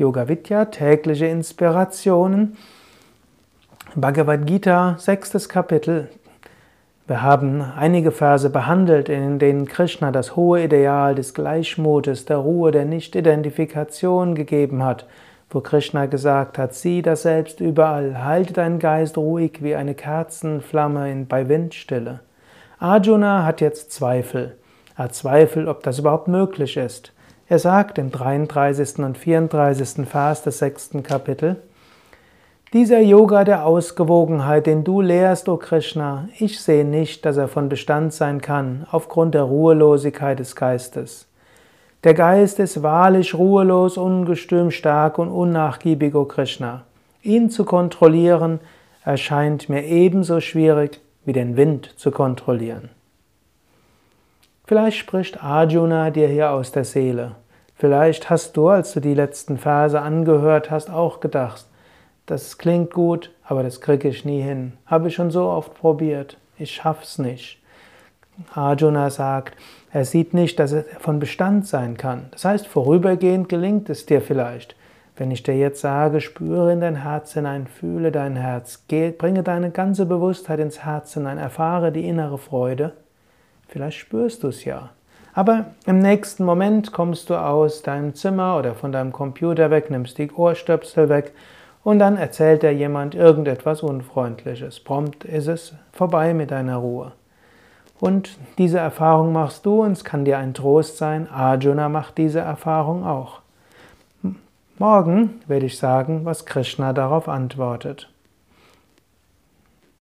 Yoga Vidya, tägliche Inspirationen. Bhagavad Gita, sechstes Kapitel. Wir haben einige Verse behandelt, in denen Krishna das hohe Ideal des Gleichmutes, der Ruhe, der Nicht-Identifikation gegeben hat, wo Krishna gesagt hat, sieh das Selbst überall, halte deinen Geist ruhig wie eine Kerzenflamme bei Windstille. Arjuna hat jetzt Zweifel. Er hat Zweifel, ob das überhaupt möglich ist. Er sagt im 33. und 34. Vers des sechsten Kapitel, dieser Yoga der Ausgewogenheit, den du lehrst, o Krishna, ich sehe nicht, dass er von Bestand sein kann, aufgrund der Ruhelosigkeit des Geistes. Der Geist ist wahrlich ruhelos, ungestüm, stark und unnachgiebig, o Krishna. Ihn zu kontrollieren erscheint mir ebenso schwierig wie den Wind zu kontrollieren. Vielleicht spricht Arjuna dir hier aus der Seele. Vielleicht hast du, als du die letzten Verse angehört hast, auch gedacht, das klingt gut, aber das kriege ich nie hin. Habe ich schon so oft probiert. Ich schaff's nicht. Arjuna sagt, er sieht nicht, dass er von Bestand sein kann. Das heißt, vorübergehend gelingt es dir vielleicht. Wenn ich dir jetzt sage, spüre in dein Herz hinein, fühle dein Herz, bringe deine ganze Bewusstheit ins Herz hinein, erfahre die innere Freude, vielleicht spürst du es ja. Aber im nächsten Moment kommst du aus deinem Zimmer oder von deinem Computer weg, nimmst die Ohrstöpsel weg und dann erzählt dir jemand irgendetwas Unfreundliches. Prompt ist es vorbei mit deiner Ruhe. Und diese Erfahrung machst du und es kann dir ein Trost sein. Arjuna macht diese Erfahrung auch. Morgen werde ich sagen, was Krishna darauf antwortet.